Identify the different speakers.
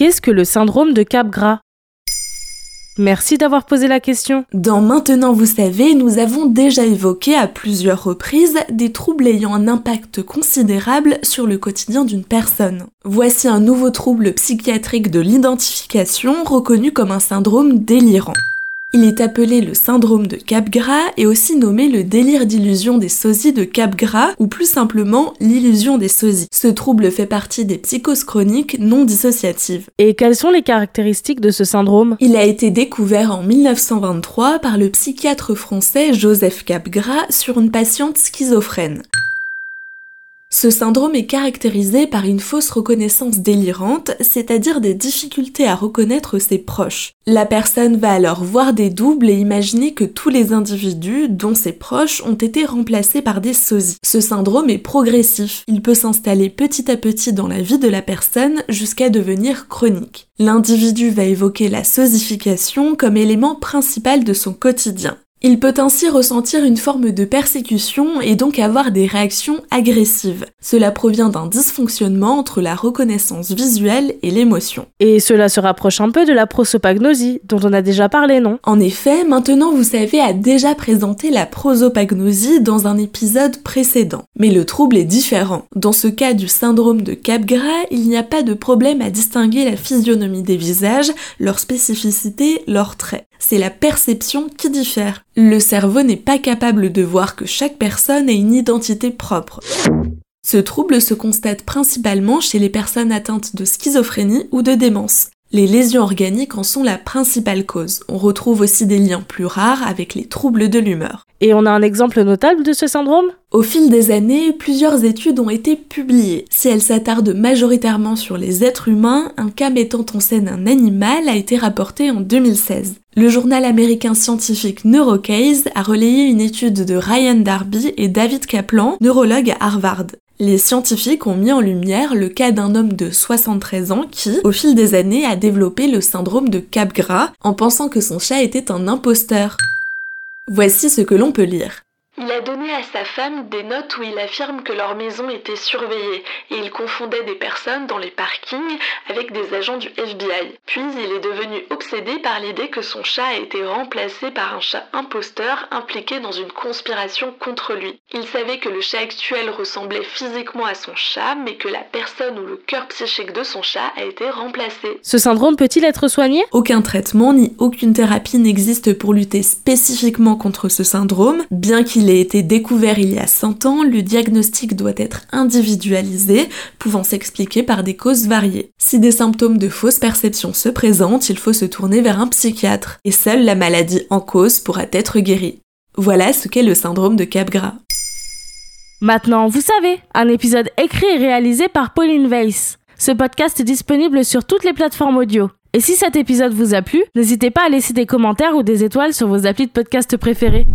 Speaker 1: Qu'est-ce que le syndrome de Capgras Merci d'avoir posé la question.
Speaker 2: Dans Maintenant vous savez, nous avons déjà évoqué à plusieurs reprises des troubles ayant un impact considérable sur le quotidien d'une personne. Voici un nouveau trouble psychiatrique de l'identification reconnu comme un syndrome délirant. Il est appelé le syndrome de Capgras et aussi nommé le délire d'illusion des sosies de Capgras ou plus simplement l'illusion des sosies. Ce trouble fait partie des psychoses chroniques non dissociatives.
Speaker 1: Et quelles sont les caractéristiques de ce syndrome?
Speaker 2: Il a été découvert en 1923 par le psychiatre français Joseph Capgras sur une patiente schizophrène. Ce syndrome est caractérisé par une fausse reconnaissance délirante, c'est-à-dire des difficultés à reconnaître ses proches. La personne va alors voir des doubles et imaginer que tous les individus, dont ses proches, ont été remplacés par des sosies. Ce syndrome est progressif. Il peut s'installer petit à petit dans la vie de la personne jusqu'à devenir chronique. L'individu va évoquer la sosification comme élément principal de son quotidien. Il peut ainsi ressentir une forme de persécution et donc avoir des réactions agressives. Cela provient d'un dysfonctionnement entre la reconnaissance visuelle et l'émotion.
Speaker 1: Et cela se rapproche un peu de la prosopagnosie, dont on a déjà parlé, non?
Speaker 2: En effet, maintenant vous savez a déjà présenté la prosopagnosie dans un épisode précédent. Mais le trouble est différent. Dans ce cas du syndrome de Capgras, il n'y a pas de problème à distinguer la physionomie des visages, leur spécificité, leurs traits c'est la perception qui diffère. Le cerveau n'est pas capable de voir que chaque personne a une identité propre. Ce trouble se constate principalement chez les personnes atteintes de schizophrénie ou de démence. Les lésions organiques en sont la principale cause. On retrouve aussi des liens plus rares avec les troubles de l'humeur.
Speaker 1: Et on a un exemple notable de ce syndrome?
Speaker 2: Au fil des années, plusieurs études ont été publiées. Si elles s'attardent majoritairement sur les êtres humains, un cas mettant en scène un animal a été rapporté en 2016. Le journal américain scientifique Neurocase a relayé une étude de Ryan Darby et David Kaplan, neurologues à Harvard. Les scientifiques ont mis en lumière le cas d'un homme de 73 ans qui, au fil des années, a développé le syndrome de Capgras en pensant que son chat était un imposteur. Voici ce que l'on peut lire.
Speaker 3: Il a donné à sa femme des notes où il affirme que leur maison était surveillée et il confondait des personnes dans les parkings avec des agents du FBI. Puis il est devenu obsédé par l'idée que son chat a été remplacé par un chat imposteur impliqué dans une conspiration contre lui. Il savait que le chat actuel ressemblait physiquement à son chat mais que la personne ou le cœur psychique de son chat a été remplacé.
Speaker 1: Ce syndrome peut-il être soigné?
Speaker 2: Aucun traitement ni aucune thérapie n'existe pour lutter spécifiquement contre ce syndrome, bien qu'il a été découvert il y a 100 ans, le diagnostic doit être individualisé, pouvant s'expliquer par des causes variées. Si des symptômes de fausse perception se présentent, il faut se tourner vers un psychiatre, et seule la maladie en cause pourra être guérie. Voilà ce qu'est le syndrome de Capgras.
Speaker 1: Maintenant, vous savez, un épisode écrit et réalisé par Pauline Weiss. Ce podcast est disponible sur toutes les plateformes audio. Et si cet épisode vous a plu, n'hésitez pas à laisser des commentaires ou des étoiles sur vos applis de podcast préférés.